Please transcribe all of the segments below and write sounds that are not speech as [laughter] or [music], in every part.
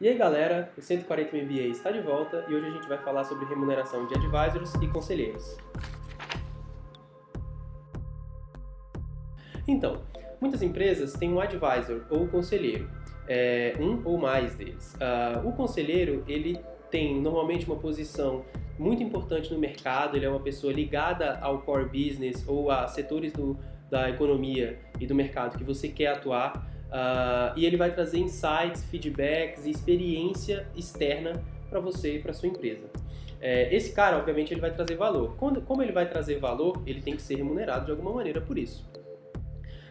E aí galera, o 140 MBA está de volta e hoje a gente vai falar sobre remuneração de advisors e conselheiros. Então, muitas empresas têm um advisor ou conselheiro, é, um ou mais deles. Uh, o conselheiro ele tem normalmente uma posição muito importante no mercado, ele é uma pessoa ligada ao core business ou a setores do, da economia e do mercado que você quer atuar. Uh, e ele vai trazer insights, feedbacks e experiência externa para você e para sua empresa. É, esse cara, obviamente, ele vai trazer valor. Quando, como ele vai trazer valor, ele tem que ser remunerado de alguma maneira por isso.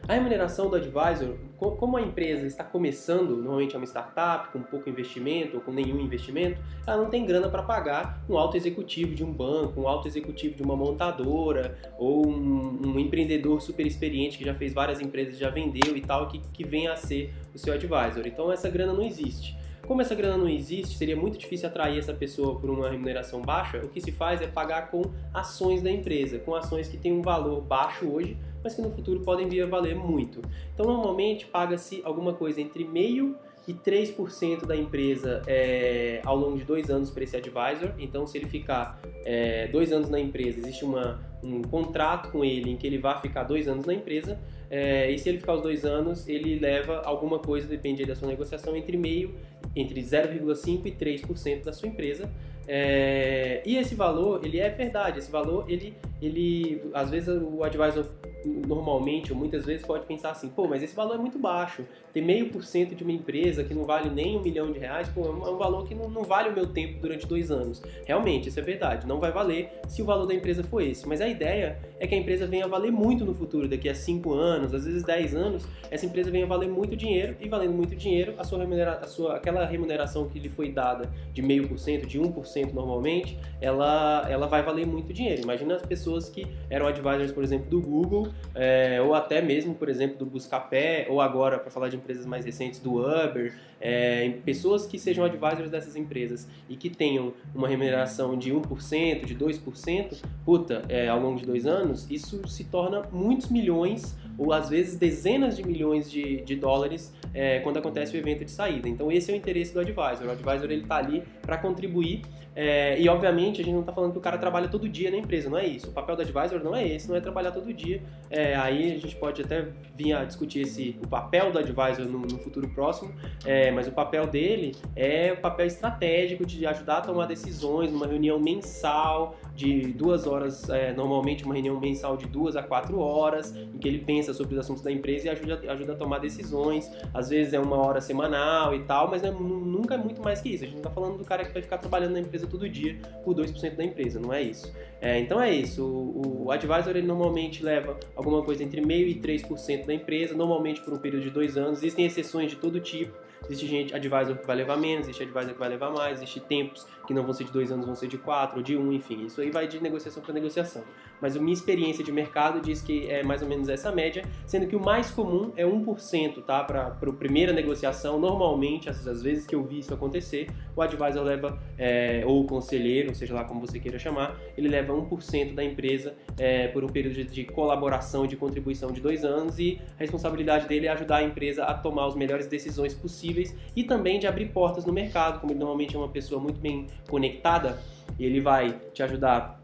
A remuneração do advisor, como a empresa está começando, normalmente é uma startup com pouco investimento ou com nenhum investimento, ela não tem grana para pagar um alto executivo de um banco, um alto executivo de uma montadora ou um, um, empreendedor super experiente que já fez várias empresas, já vendeu e tal, que, que venha a ser o seu advisor. Então essa grana não existe. Como essa grana não existe, seria muito difícil atrair essa pessoa por uma remuneração baixa. O que se faz é pagar com ações da empresa, com ações que têm um valor baixo hoje, mas que no futuro podem vir a valer muito. Então, normalmente, paga-se alguma coisa entre meio e 3% da empresa é, ao longo de dois anos para esse advisor. Então, se ele ficar é, dois anos na empresa, existe uma, um contrato com ele em que ele vai ficar dois anos na empresa. É, e se ele ficar os dois anos, ele leva alguma coisa, depende da sua negociação, entre meio, entre 0,5% e 3% da sua empresa. É, e esse valor, ele é verdade, esse valor, ele, ele às vezes o advisor normalmente ou muitas vezes pode pensar assim, pô, mas esse valor é muito baixo. Ter meio por cento de uma empresa que não vale nem um milhão de reais, pô, é um é valor que não, não vale o meu tempo durante dois anos. Realmente, isso é verdade. Não vai valer se o valor da empresa for esse. Mas a ideia é que a empresa venha a valer muito no futuro, daqui a cinco anos, às vezes dez anos, essa empresa venha a valer muito dinheiro e valendo muito dinheiro, a sua remuneração, a sua, aquela remuneração que lhe foi dada de meio por cento, de um por cento normalmente, ela, ela vai valer muito dinheiro. Imagina as pessoas que eram advisors, por exemplo, do Google é, ou até mesmo, por exemplo, do Buscapé, ou agora, para falar de empresas mais recentes, do Uber, é, pessoas que sejam advisors dessas empresas e que tenham uma remuneração de 1%, de 2%, puta, é, ao longo de dois anos, isso se torna muitos milhões ou às vezes dezenas de milhões de, de dólares é, quando acontece o evento de saída. Então esse é o interesse do advisor. O advisor ele está ali para contribuir é, e obviamente a gente não está falando que o cara trabalha todo dia na empresa, não é isso. O papel do advisor não é esse, não é trabalhar todo dia. É, aí a gente pode até vir a discutir esse, o papel do advisor no, no futuro próximo, é, mas o papel dele é o papel estratégico de ajudar a tomar decisões numa reunião mensal de duas horas, é, normalmente uma reunião mensal de duas a quatro horas, em que ele pensa sobre os assuntos da empresa e ajuda, ajuda a tomar decisões. Às vezes é uma hora semanal e tal, mas é, nunca é muito mais que isso. A gente não está falando do cara que vai ficar trabalhando na empresa todo dia por 2% da empresa, não é isso. É, então é isso. O, o, advisor ele normalmente leva alguma coisa entre meio e 3% da empresa, normalmente por um período de dois anos. Existem exceções de todo tipo. Existe gente, advisor que vai levar menos, existe advisor que vai levar mais, existe tempos que não vão ser de dois anos, vão ser de quatro, ou de um, enfim. Isso aí vai de negociação para negociação. Mas a minha experiência de mercado diz que é mais ou menos essa média, sendo que o mais comum é 1%, tá? Para a primeira negociação, normalmente, às vezes que eu vi isso acontecer, o advisor leva, é, ou o conselheiro, seja lá como você queira chamar, ele leva 1% da empresa é, por um período de, de colaboração e de contribuição de dois anos e a responsabilidade dele é ajudar a empresa a tomar as melhores decisões possíveis e também de abrir portas no mercado, como ele normalmente é uma pessoa muito bem conectada, ele vai te ajudar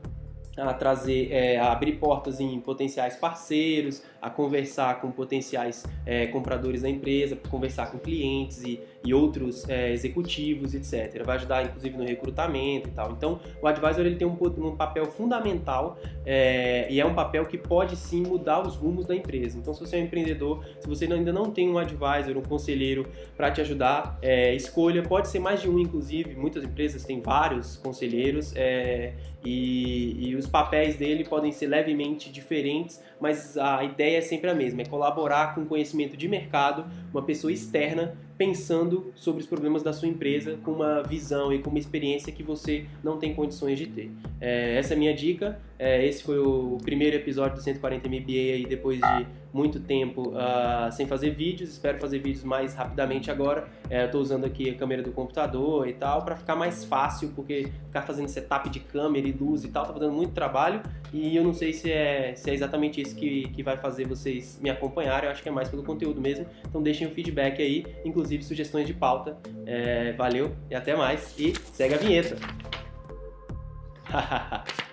a trazer, é, a abrir portas em potenciais parceiros, a conversar com potenciais é, compradores da empresa, conversar com clientes e, e outros é, executivos, etc. Vai ajudar, inclusive, no recrutamento e tal. Então, o advisor ele tem um, um papel fundamental é, e é um papel que pode sim mudar os rumos da empresa. Então, se você é um empreendedor, se você ainda não tem um advisor, um conselheiro para te ajudar, é, escolha, pode ser mais de um, inclusive. Muitas empresas têm vários conselheiros é, e, e os papéis dele podem ser levemente diferentes, mas a ideia é sempre a mesma, é colaborar com conhecimento de mercado, uma pessoa externa pensando sobre os problemas da sua empresa com uma visão e com uma experiência que você não tem condições de ter. É, essa é a minha dica. É, esse foi o primeiro episódio do 140 MBA aí depois de muito tempo uh, sem fazer vídeos. Espero fazer vídeos mais rapidamente agora. É, Estou usando aqui a câmera do computador e tal para ficar mais fácil, porque ficar fazendo setup de câmera e luz e tal tá dando muito trabalho e eu não sei se é, se é exatamente isso que, que vai fazer vocês me acompanharem. Eu acho que é mais pelo conteúdo mesmo. Então deixem o feedback aí, inclusive sugestões de pauta. É, valeu e até mais. E segue a vinheta. [laughs]